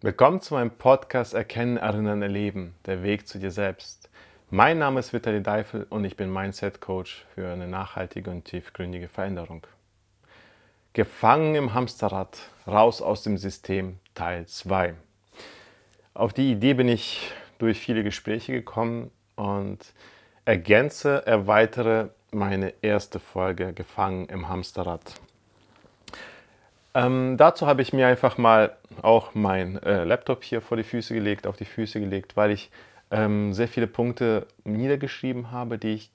Willkommen zu meinem Podcast Erkennen, Erinnern, Erleben, der Weg zu dir selbst. Mein Name ist Vitali Deifel und ich bin Mindset Coach für eine nachhaltige und tiefgründige Veränderung. Gefangen im Hamsterrad, raus aus dem System, Teil 2. Auf die Idee bin ich durch viele Gespräche gekommen und ergänze, erweitere meine erste Folge Gefangen im Hamsterrad. Ähm, dazu habe ich mir einfach mal auch mein äh, Laptop hier vor die Füße gelegt, auf die Füße gelegt, weil ich ähm, sehr viele Punkte niedergeschrieben habe, die, ich,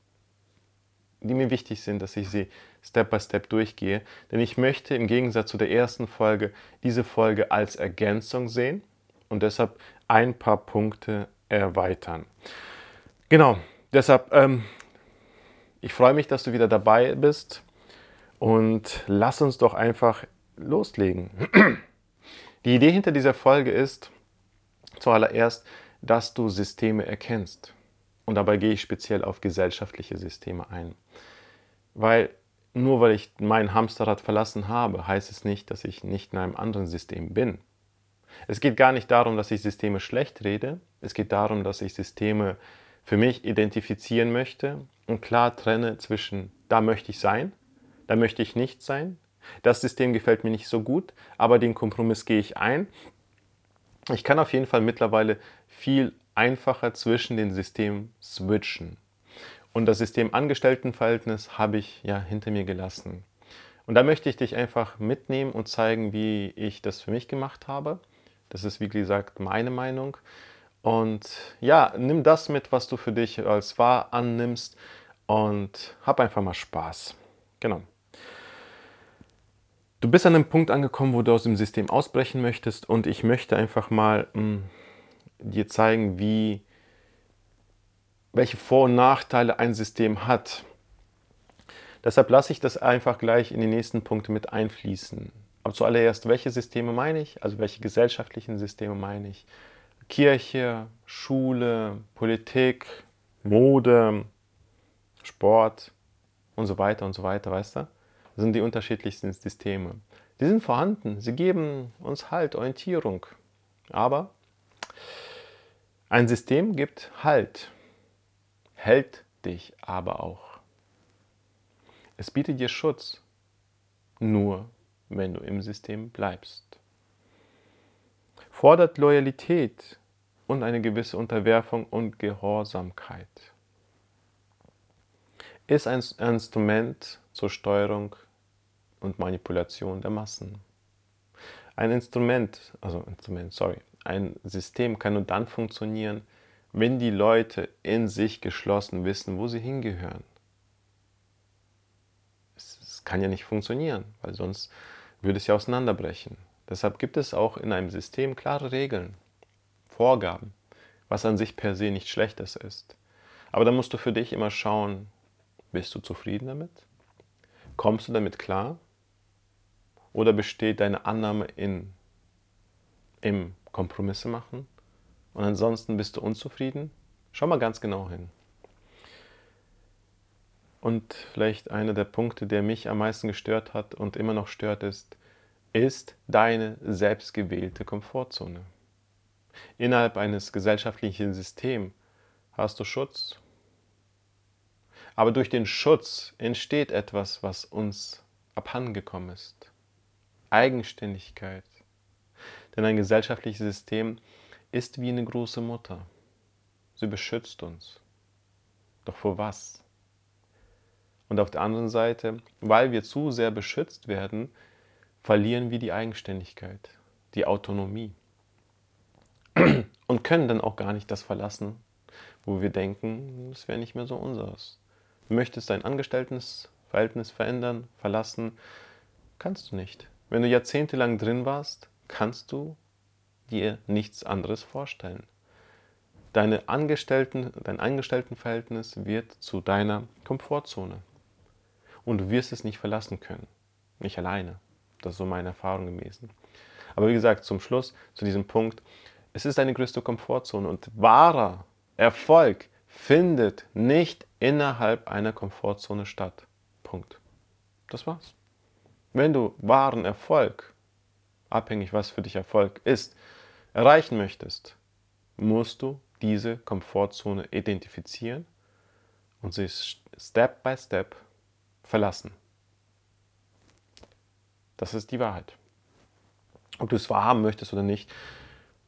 die mir wichtig sind, dass ich sie Step by Step durchgehe. Denn ich möchte im Gegensatz zu der ersten Folge diese Folge als Ergänzung sehen und deshalb ein paar Punkte erweitern. Genau, deshalb, ähm, ich freue mich, dass du wieder dabei bist und lass uns doch einfach loslegen. Die Idee hinter dieser Folge ist zuallererst, dass du Systeme erkennst. Und dabei gehe ich speziell auf gesellschaftliche Systeme ein. Weil nur weil ich mein Hamsterrad verlassen habe, heißt es nicht, dass ich nicht in einem anderen System bin. Es geht gar nicht darum, dass ich Systeme schlecht rede. Es geht darum, dass ich Systeme für mich identifizieren möchte und klar trenne zwischen da möchte ich sein, da möchte ich nicht sein, das System gefällt mir nicht so gut, aber den Kompromiss gehe ich ein. Ich kann auf jeden Fall mittlerweile viel einfacher zwischen den Systemen switchen. Und das System Angestelltenverhältnis habe ich ja hinter mir gelassen. Und da möchte ich dich einfach mitnehmen und zeigen, wie ich das für mich gemacht habe. Das ist, wie gesagt, meine Meinung. Und ja, nimm das mit, was du für dich als wahr annimmst und hab einfach mal Spaß. Genau. Du bist an einem Punkt angekommen, wo du aus dem System ausbrechen möchtest und ich möchte einfach mal mh, hm, dir zeigen, wie, welche Vor- und Nachteile ein System hat. Deshalb lasse ich das einfach gleich in die nächsten Punkte mit einfließen. Aber zuallererst, welche Systeme meine ich? Also welche gesellschaftlichen Systeme meine ich? Kirche, Schule, Politik, Mode, Sport und so weiter und so weiter, weißt du? Sind die unterschiedlichsten Systeme. Die sind vorhanden, sie geben uns Halt, Orientierung. Aber ein System gibt Halt, hält dich aber auch. Es bietet dir Schutz, nur wenn du im System bleibst. Fordert Loyalität und eine gewisse Unterwerfung und Gehorsamkeit. Ist ein Instrument zur Steuerung und Manipulation der Massen. Ein Instrument, also Instrument, sorry, ein System kann nur dann funktionieren, wenn die Leute in sich geschlossen wissen, wo sie hingehören. Es, es kann ja nicht funktionieren, weil sonst würde es ja auseinanderbrechen. Deshalb gibt es auch in einem System klare Regeln, Vorgaben, was an sich per se nicht Schlechtes ist. Aber da musst du für dich immer schauen, bist du zufrieden damit? Kommst du damit klar? Oder besteht deine Annahme in, im Kompromisse machen? Und ansonsten bist du unzufrieden? Schau mal ganz genau hin. Und vielleicht einer der Punkte, der mich am meisten gestört hat und immer noch stört, ist, ist deine selbstgewählte Komfortzone. Innerhalb eines gesellschaftlichen Systems hast du Schutz. Aber durch den Schutz entsteht etwas, was uns abhandengekommen ist. Eigenständigkeit. Denn ein gesellschaftliches System ist wie eine große Mutter. Sie beschützt uns. Doch vor was? Und auf der anderen Seite, weil wir zu sehr beschützt werden, verlieren wir die Eigenständigkeit, die Autonomie. Und können dann auch gar nicht das verlassen, wo wir denken, es wäre nicht mehr so unseres. Möchtest dein Angestelltenverhältnis verändern, verlassen, kannst du nicht. Wenn du jahrzehntelang drin warst, kannst du dir nichts anderes vorstellen. Deine Angestellten, dein Angestelltenverhältnis wird zu deiner Komfortzone. Und du wirst es nicht verlassen können. Nicht alleine. Das ist so meine Erfahrung gewesen. Aber wie gesagt, zum Schluss, zu diesem Punkt, es ist deine größte Komfortzone und wahrer Erfolg findet nicht innerhalb einer Komfortzone statt. Punkt. Das war's. Wenn du wahren Erfolg, abhängig was für dich Erfolg ist, erreichen möchtest, musst du diese Komfortzone identifizieren und sie Step by Step verlassen. Das ist die Wahrheit. Ob du es wahrhaben möchtest oder nicht,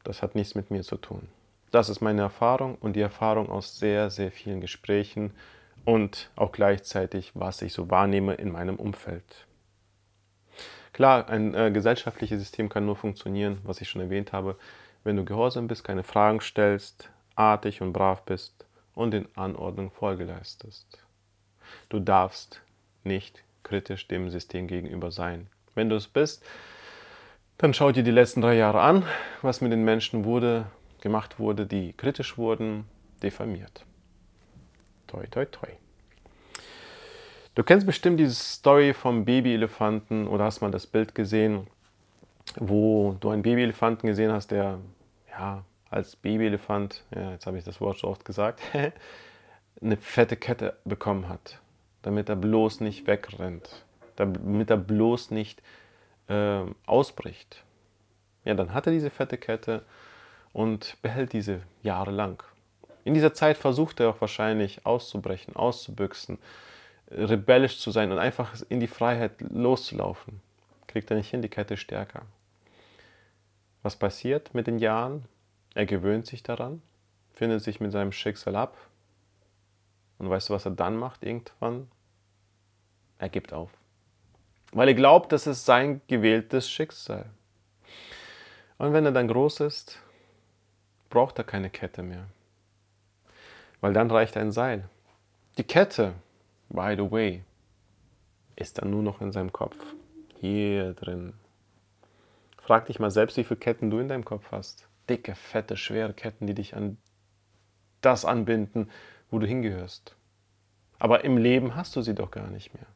das hat nichts mit mir zu tun. Das ist meine Erfahrung und die Erfahrung aus sehr, sehr vielen Gesprächen und auch gleichzeitig, was ich so wahrnehme in meinem Umfeld. Klar, ein äh, gesellschaftliches System kann nur funktionieren, was ich schon erwähnt habe, wenn du gehorsam bist, keine Fragen stellst, artig und brav bist und den Anordnungen Folge leistest. Du darfst nicht kritisch dem System gegenüber sein. Wenn du es bist, dann schau dir die letzten drei Jahre an, was mit den Menschen wurde, gemacht wurde, die kritisch wurden, diffamiert. Toi, toi, toi. Du kennst bestimmt diese Story vom Babyelefanten oder hast mal das Bild gesehen, wo du einen Babyelefanten gesehen hast, der ja als Babyelefant, ja, jetzt habe ich das Wort schon oft gesagt, eine fette Kette bekommen hat, damit er bloß nicht wegrennt, damit er bloß nicht äh, ausbricht. Ja, dann hat er diese fette Kette und behält diese jahrelang. In dieser Zeit versucht er auch wahrscheinlich auszubrechen, auszubüchsen, rebellisch zu sein und einfach in die Freiheit loszulaufen. Kriegt er nicht hin, die Kette stärker. Was passiert mit den Jahren? Er gewöhnt sich daran, findet sich mit seinem Schicksal ab. Und weißt du, was er dann macht irgendwann? Er gibt auf. Weil er glaubt, das ist sein gewähltes Schicksal. Und wenn er dann groß ist, braucht er keine Kette mehr. Weil dann reicht ein Seil. Die Kette, by the way, ist dann nur noch in seinem Kopf. Hier drin. Frag dich mal selbst, wie viele Ketten du in deinem Kopf hast. Dicke, fette, schwere Ketten, die dich an das anbinden, wo du hingehörst. Aber im Leben hast du sie doch gar nicht mehr.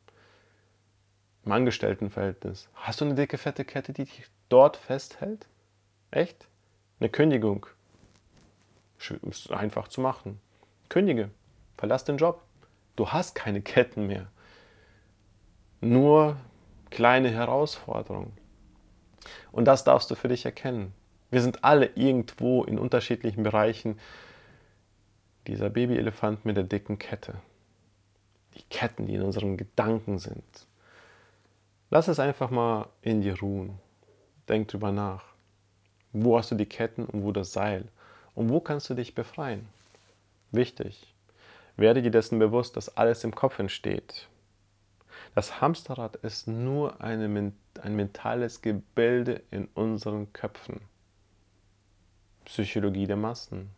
Im Angestelltenverhältnis. Hast du eine dicke, fette Kette, die dich dort festhält? Echt? Eine Kündigung. Ist einfach zu machen. Kündige. Verlass den Job. Du hast keine Ketten mehr. Nur kleine Herausforderungen. Und das darfst du für dich erkennen. Wir sind alle irgendwo in unterschiedlichen Bereichen dieser Babyelefant mit der dicken Kette. Die Ketten, die in unseren Gedanken sind. Lass es einfach mal in dir ruhen. Denk drüber nach. Wo hast du die Ketten und wo das Seil? Und wo kannst du dich befreien? Wichtig. Werde dir dessen bewusst, dass alles im Kopf entsteht. Das Hamsterrad ist nur eine, ein mentales Gebilde in unseren Köpfen. Psychologie der Massen.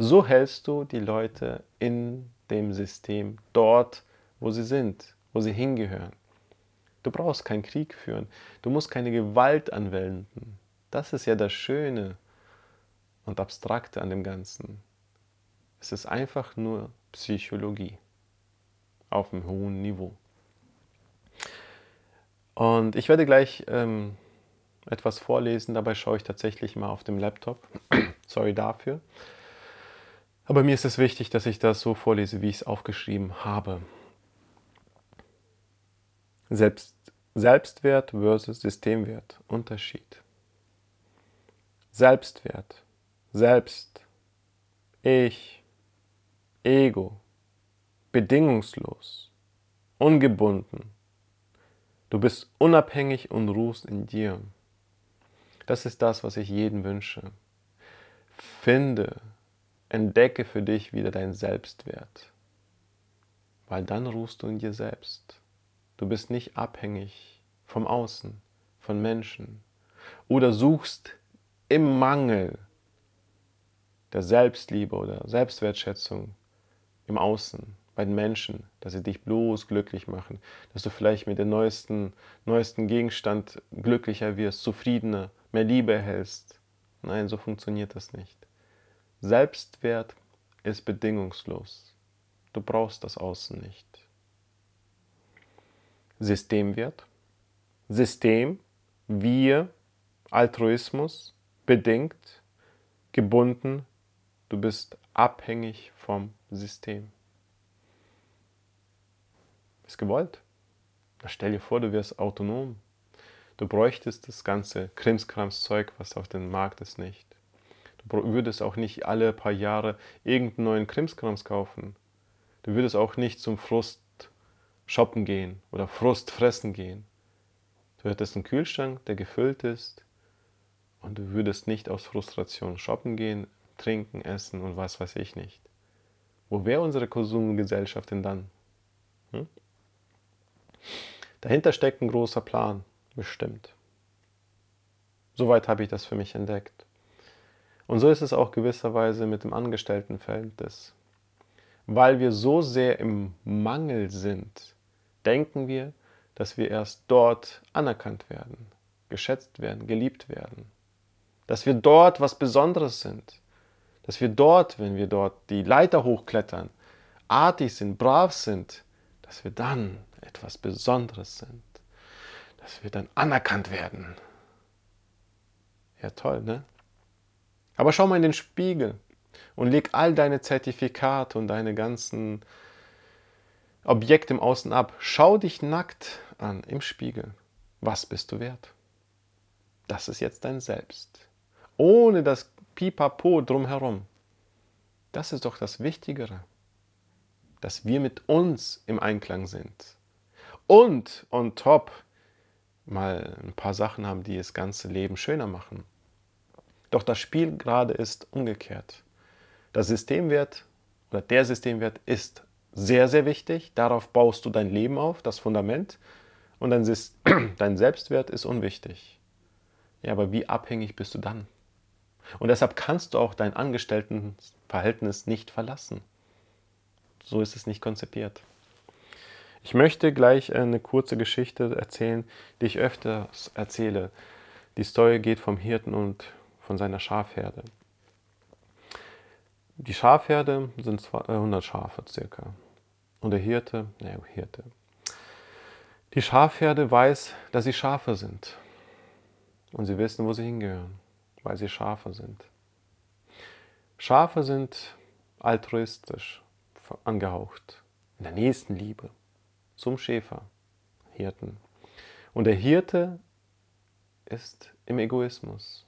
So hältst du die Leute in dem System dort, wo sie sind, wo sie hingehören. Du brauchst keinen Krieg führen, du musst keine Gewalt anwenden. Das ist ja das Schöne und Abstrakte an dem Ganzen. Es ist einfach nur Psychologie auf einem hohen Niveau. Und ich werde gleich ähm, etwas vorlesen, dabei schaue ich tatsächlich mal auf dem Laptop. Sorry dafür. Aber mir ist es wichtig, dass ich das so vorlese, wie ich es aufgeschrieben habe. Selbst, Selbstwert versus Systemwert. Unterschied. Selbstwert. Selbst. Ich Ego, bedingungslos, ungebunden. Du bist unabhängig und ruhst in dir. Das ist das, was ich jedem wünsche. Finde, entdecke für dich wieder deinen Selbstwert, weil dann ruhst du in dir selbst. Du bist nicht abhängig vom Außen, von Menschen oder suchst im Mangel der Selbstliebe oder Selbstwertschätzung im Außen, bei den Menschen, dass sie dich bloß glücklich machen, dass du vielleicht mit dem neuesten, neuesten Gegenstand glücklicher wirst, zufriedener, mehr Liebe erhältst. Nein, so funktioniert das nicht. Selbstwert ist bedingungslos. Du brauchst das Außen nicht. Systemwert. System, wir, Altruismus, bedingt, gebunden, du bist abhängig vom System. Ist gewollt. Stell dir vor, du wärst autonom. Du bräuchtest das ganze Krimskrams-Zeug, was auf dem Markt ist, nicht. Du würdest auch nicht alle paar Jahre irgendeinen neuen Krimskrams kaufen. Du würdest auch nicht zum Frust shoppen gehen oder Frust fressen gehen. Du hättest einen Kühlschrank, der gefüllt ist und du würdest nicht aus Frustration shoppen gehen, trinken, essen und was weiß ich nicht. Wo wäre unsere Konsumgesellschaft denn dann? Hm? Dahinter steckt ein großer Plan, bestimmt. Soweit habe ich das für mich entdeckt. Und so ist es auch gewisserweise mit dem Angestelltenverhältnis. Weil wir so sehr im Mangel sind, denken wir, dass wir erst dort anerkannt werden, geschätzt werden, geliebt werden. Dass wir dort was Besonderes sind. Dass wir dort, wenn wir dort die Leiter hochklettern, artig sind, brav sind, dass wir dann etwas Besonderes sind. Dass wir dann anerkannt werden. Ja, toll, ne? Aber schau mal in den Spiegel und leg all deine Zertifikate und deine ganzen Objekte im Außen ab. Schau dich nackt an im Spiegel. Was bist du wert? Das ist jetzt dein Selbst. Ohne das Pipapo drumherum. Das ist doch das Wichtigere. Dass wir mit uns im Einklang sind. Und on top mal ein paar Sachen haben, die das ganze Leben schöner machen. Doch das Spiel gerade ist umgekehrt. Der Systemwert oder der Systemwert ist sehr, sehr wichtig. Darauf baust du dein Leben auf, das Fundament. Und dein, dein Selbstwert ist unwichtig. Ja, aber wie abhängig bist du dann? Und deshalb kannst du auch dein Angestelltenverhältnis nicht verlassen. So ist es nicht konzipiert. Ich möchte gleich eine kurze Geschichte erzählen, die ich öfters erzähle. Die Story geht vom Hirten und von seiner Schafherde. Die Schafherde sind 200 Schafe circa. Und der Hirte, naja, Hirte. Die Schafherde weiß, dass sie Schafe sind. Und sie wissen, wo sie hingehören, weil sie Schafe sind. Schafe sind altruistisch angehaucht, in der nächsten Liebe zum Schäfer, Hirten. Und der Hirte ist im Egoismus,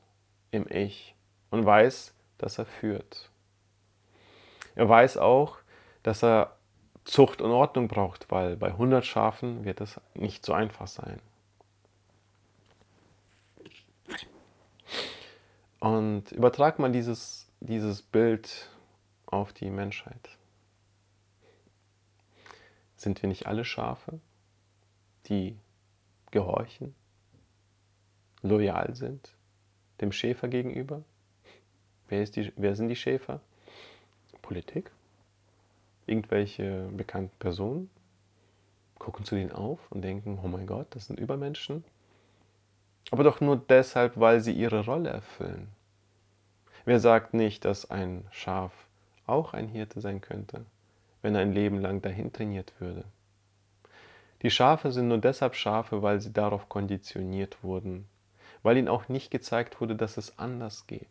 im Ich und weiß, dass er führt. Er weiß auch, dass er Zucht und Ordnung braucht, weil bei 100 Schafen wird es nicht so einfach sein. Und übertrag mal dieses, dieses Bild auf die Menschheit. Sind wir nicht alle Schafe, die gehorchen, loyal sind, dem Schäfer gegenüber? Wer, die, wer sind die Schäfer? Politik? Irgendwelche bekannten Personen? Gucken zu denen auf und denken, oh mein Gott, das sind Übermenschen? Aber doch nur deshalb, weil sie ihre Rolle erfüllen. Wer sagt nicht, dass ein Schaf auch ein Hirte sein könnte, wenn er ein Leben lang dahin trainiert würde? Die Schafe sind nur deshalb Schafe, weil sie darauf konditioniert wurden, weil ihnen auch nicht gezeigt wurde, dass es anders geht,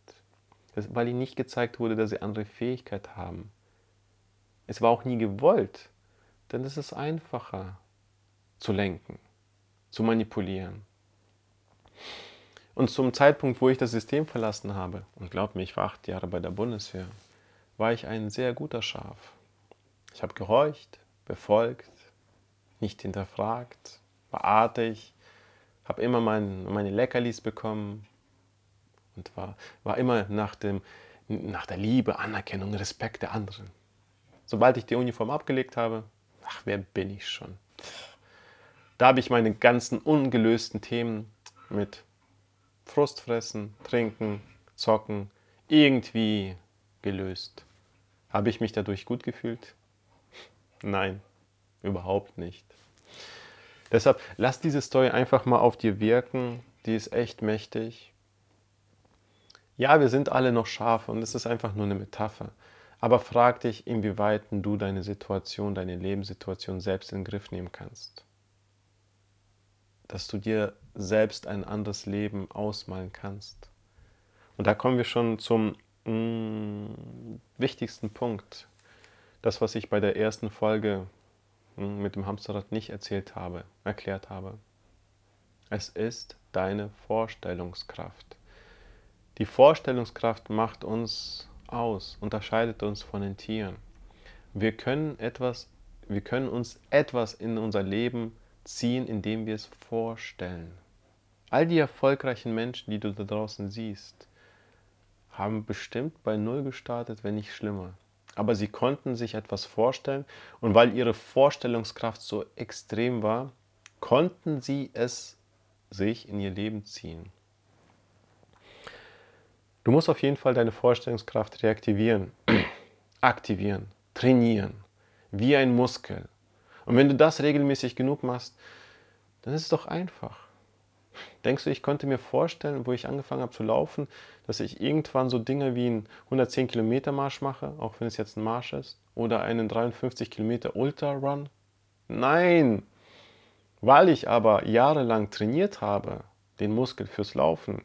weil ihnen nicht gezeigt wurde, dass sie andere Fähigkeit haben. Es war auch nie gewollt, denn es ist einfacher zu lenken, zu manipulieren. Und zum Zeitpunkt, wo ich das System verlassen habe, und glaub mir, ich war acht Jahre bei der Bundeswehr, war ich ein sehr guter Schaf. Ich habe gehorcht, befolgt, nicht hinterfragt, war artig, habe immer mein, meine Leckerlis bekommen und war, war immer nach, dem, nach der Liebe, Anerkennung, Respekt der anderen. Sobald ich die Uniform abgelegt habe, ach, wer bin ich schon? Da habe ich meine ganzen ungelösten Themen mit Frustfressen, Trinken, Zocken irgendwie gelöst. Habe ich mich dadurch gut gefühlt? Nein, überhaupt nicht. Deshalb lass diese Story einfach mal auf dir wirken. Die ist echt mächtig. Ja, wir sind alle noch Schafe und es ist einfach nur eine Metapher. Aber frag dich, inwieweit du deine Situation, deine Lebenssituation selbst in den Griff nehmen kannst. Dass du dir selbst ein anderes Leben ausmalen kannst. Und da kommen wir schon zum mh, mm, wichtigsten Punkt. Das, was ich bei der ersten Folge mit dem Hamsterrad nicht erzählt habe, erklärt habe. Es ist deine Vorstellungskraft. Die Vorstellungskraft macht uns aus, unterscheidet uns von den Tieren. Wir können etwas, wir können uns etwas in unser Leben ziehen, indem wir es vorstellen. All die erfolgreichen Menschen, die du da draußen siehst, haben bestimmt bei Null gestartet, wenn nicht schlimmer. Aber sie konnten sich etwas vorstellen und weil ihre Vorstellungskraft so extrem war, konnten sie es sich in ihr Leben ziehen. Du musst auf jeden Fall deine Vorstellungskraft reaktivieren, aktivieren, trainieren, wie ein Muskel. Und wenn du das regelmäßig genug machst, dann ist es doch einfach. Denkst du, ich konnte mir vorstellen, wo ich angefangen habe zu laufen, dass ich irgendwann so Dinge wie einen 110 Kilometer Marsch mache, auch wenn es jetzt ein Marsch ist, oder einen 53 Kilometer Ultra Run? Nein! Weil ich aber jahrelang trainiert habe, den Muskel fürs Laufen,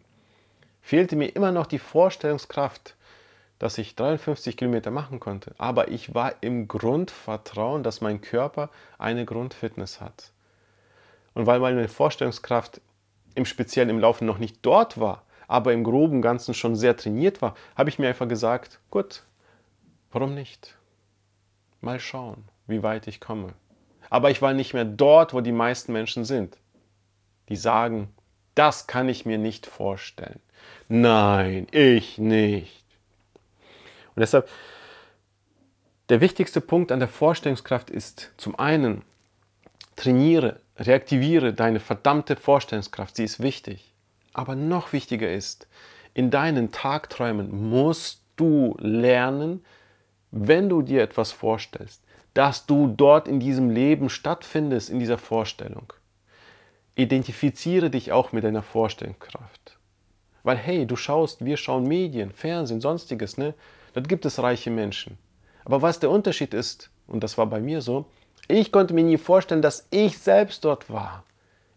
fehlte mir immer noch die Vorstellungskraft, dass ich 53 Kilometer machen konnte. Aber ich war im Grundvertrauen, dass mein Körper eine Grundfitness hat. Und weil meine Vorstellungskraft im Speziellen im Laufen noch nicht dort war, aber im groben Ganzen schon sehr trainiert war, habe ich mir einfach gesagt, gut, warum nicht? Mal schauen, wie weit ich komme. Aber ich war nicht mehr dort, wo die meisten Menschen sind. Die sagen, das kann ich mir nicht vorstellen. Nein, ich nicht. Und deshalb, der wichtigste Punkt an der Vorstellungskraft ist zum einen, trainiere, reaktiviere deine verdammte Vorstellungskraft, sie ist wichtig. Aber noch wichtiger ist, in deinen Tagträumen musst du lernen, wenn du dir etwas vorstellst, dass du dort in diesem Leben stattfindest, in dieser Vorstellung. Identifiziere dich auch mit deiner Vorstellungskraft. Weil hey, du schaust, wir schauen Medien, Fernsehen, sonstiges, ne? Dort gibt es reiche Menschen. Aber was der Unterschied ist, und das war bei mir so, ich konnte mir nie vorstellen, dass ich selbst dort war.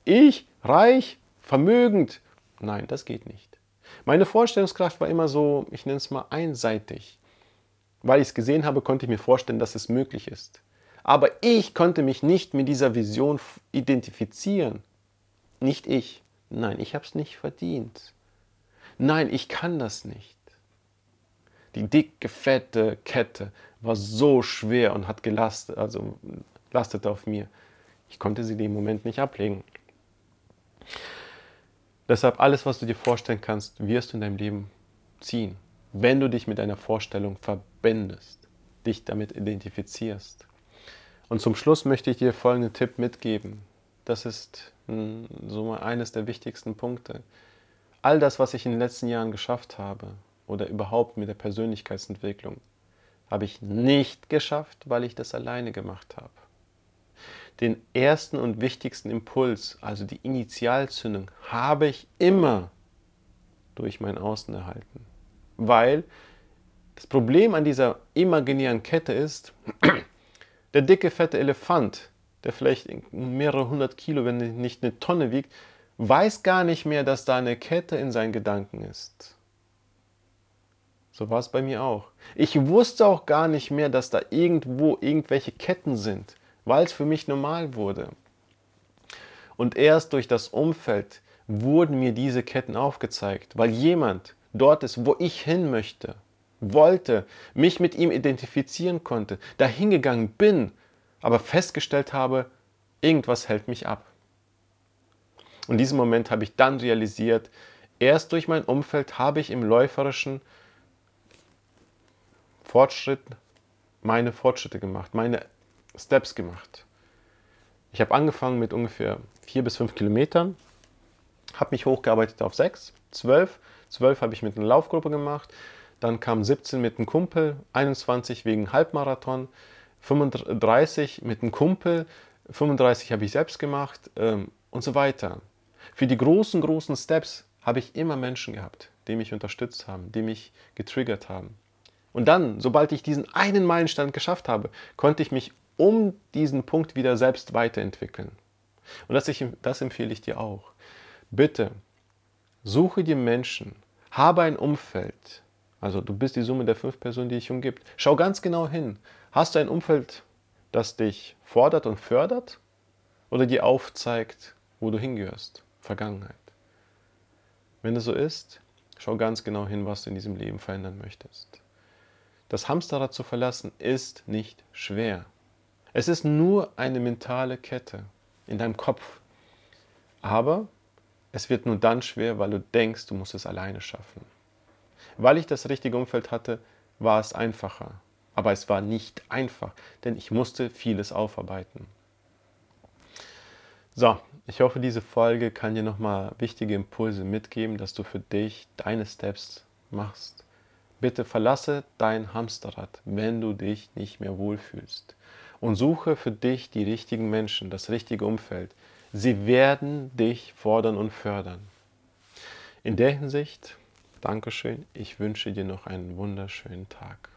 Ich, reich, vermögend. Nein, das geht nicht. Meine Vorstellungskraft war immer so, ich nenne es mal einseitig. Weil ich es gesehen habe, konnte ich mir vorstellen, dass es möglich ist. Aber ich konnte mich nicht mit dieser Vision identifizieren. Nicht ich. Nein, ich habe es nicht verdient. Nein, ich kann das nicht. Die dicke, fette Kette war so schwer und hat gelastet, also lastete auf mir. Ich konnte sie im Moment nicht ablegen. Deshalb alles, was du dir vorstellen kannst, wirst du in deinem Leben ziehen, wenn du dich mit deiner Vorstellung verbindest, dich damit identifizierst. Und zum Schluss möchte ich dir folgenden Tipp mitgeben. Das ist hm, so eines der wichtigsten Punkte all das, was ich in den letzten Jahren geschafft habe oder überhaupt mit der Persönlichkeitsentwicklung, habe ich nicht geschafft, weil ich das alleine gemacht habe. Den ersten und wichtigsten Impuls, also die Initialzündung, habe ich immer durch mein Außen erhalten. Weil das Problem an dieser imaginären Kette ist, der dicke, fette Elefant, der vielleicht mehrere hundert Kilo, wenn nicht eine Tonne wiegt, weiß gar nicht mehr, dass da eine Kette in seinen Gedanken ist. So war es bei mir auch. Ich wusste auch gar nicht mehr, dass da irgendwo irgendwelche Ketten sind, weil es für mich normal wurde. Und erst durch das Umfeld wurden mir diese Ketten aufgezeigt, weil jemand dort ist, wo ich hin möchte, wollte, mich mit ihm identifizieren konnte, dahingegangen bin, aber festgestellt habe, irgendwas hält mich ab. Und in diesem Moment habe ich dann realisiert, erst durch mein Umfeld habe ich im läuferischen Fortschritt meine Fortschritte gemacht, meine Steps gemacht. Ich habe angefangen mit ungefähr vier bis fünf Kilometern, habe mich hochgearbeitet auf sechs, zwölf. Zwölf habe ich mit einer Laufgruppe gemacht, dann kam 17 mit einem Kumpel, 21 wegen Halbmarathon, 35 mit einem Kumpel, 35 habe ich selbst gemacht ähm, und so weiter. Für die großen, großen Steps habe ich immer Menschen gehabt, die mich unterstützt haben, die mich getriggert haben. Und dann, sobald ich diesen einen Meilenstein geschafft habe, konnte ich mich um diesen Punkt wieder selbst weiterentwickeln. Und das, ich, das empfehle ich dir auch. Bitte, suche dir Menschen, habe ein Umfeld. Also du bist die Summe der fünf Personen, die dich umgibt. Schau ganz genau hin. Hast du ein Umfeld, das dich fordert und fördert oder dir aufzeigt, wo du hingehörst? Vergangenheit. Wenn es so ist, Schau ganz genau hin, was du in diesem Leben verändern möchtest. Das Hamsterrad zu verlassen ist nicht schwer. Es ist nur eine mentale Kette in deinem Kopf. Aber es wird nur dann schwer, weil du denkst, du musst es alleine schaffen. Weil ich das richtige Umfeld hatte, war es einfacher. Aber es war nicht einfach, denn ich musste vieles aufarbeiten. So, ich hoffe, diese Folge kann dir nochmal wichtige Impulse mitgeben, dass du für dich deine Steps machst. Bitte verlasse dein Hamsterrad, wenn du dich nicht mehr wohlfühlst. Und suche für dich die richtigen Menschen, das richtige Umfeld. Sie werden dich fordern und fördern. In der Hinsicht, Dankeschön, ich wünsche dir noch einen wunderschönen Tag.